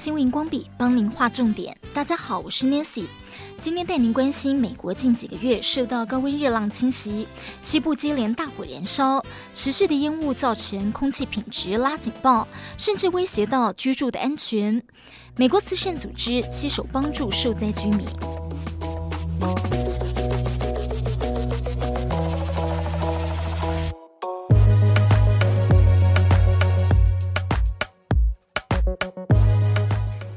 新闻荧光笔帮您画重点。大家好，我是 Nancy，今天带您关心美国近几个月受到高温热浪侵袭，西部接连大火燃烧，持续的烟雾造成空气品质拉警报，甚至威胁到居住的安全。美国慈善组织携手帮助受灾居民。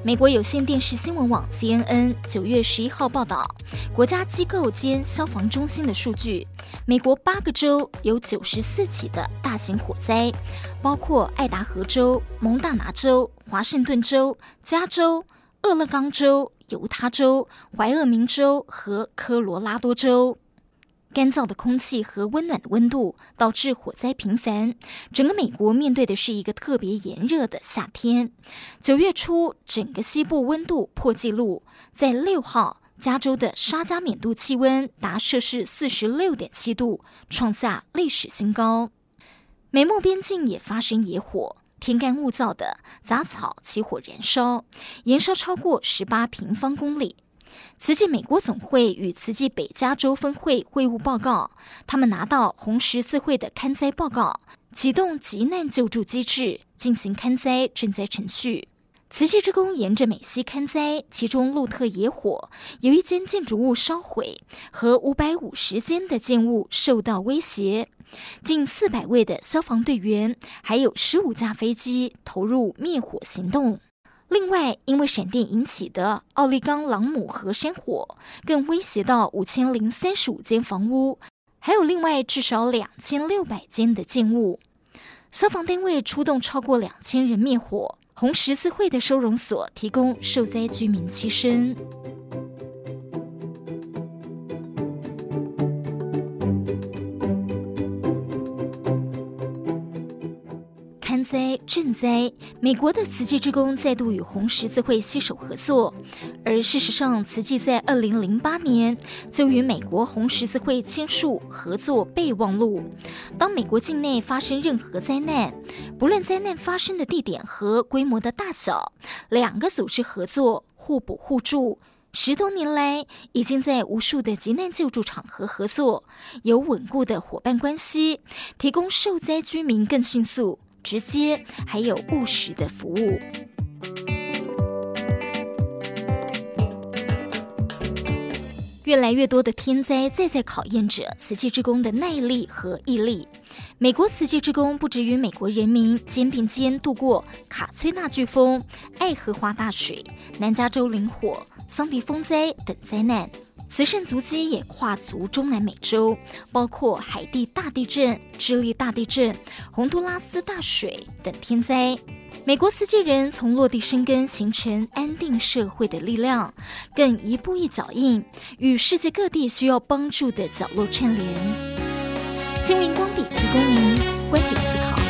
美国有线电视新闻网 CNN 九月十一号报道，国家机构兼消防中心的数据，美国八个州有九十四起的大型火灾，包括爱达荷州、蒙大拿州、华盛顿州、加州、俄勒冈州、犹他州、怀俄明州和科罗拉多州。干燥的空气和温暖的温度导致火灾频繁。整个美国面对的是一个特别炎热的夏天。九月初，整个西部温度破纪录，在六号，加州的沙加缅度气温达摄氏四十六点七度，创下历史新高。美墨边境也发生野火，天干物燥的杂草起火燃烧，燃烧超过十八平方公里。慈济美国总会与慈济北加州分会会务报告，他们拿到红十字会的勘灾报告，启动急难救助机制，进行勘灾赈灾程序。慈济之工沿着美西勘灾，其中路特野火有一间建筑物烧毁，和五百五十间的建物受到威胁，近四百位的消防队员，还有十五架飞机投入灭火行动。另外，因为闪电引起的奥利冈朗姆河山火，更威胁到五千零三十五间房屋，还有另外至少两千六百间的建物。消防单位出动超过两千人灭火，红十字会的收容所提供受灾居民栖身。灾赈灾，美国的慈济志工再度与红十字会携手合作。而事实上，慈济在二零零八年就与美国红十字会签署合作备忘录。当美国境内发生任何灾难，不论灾难发生的地点和规模的大小，两个组织合作，互补互助。十多年来，已经在无数的急难救助场合合作，有稳固的伙伴关系，提供受灾居民更迅速。直接还有务实的服务。越来越多的天灾再在考验着瓷器之工的耐力和毅力。美国瓷器之工不止与美国人民肩并肩度过卡崔娜飓风、爱荷华大水、南加州林火、桑迪风灾等灾难。慈善足迹也跨足中南美洲，包括海地大地震、智利大地震、洪都拉斯大水等天灾。美国慈济人从落地生根，形成安定社会的力量，更一步一脚印，与世界各地需要帮助的角落串联。新闻光笔提供您观点思考。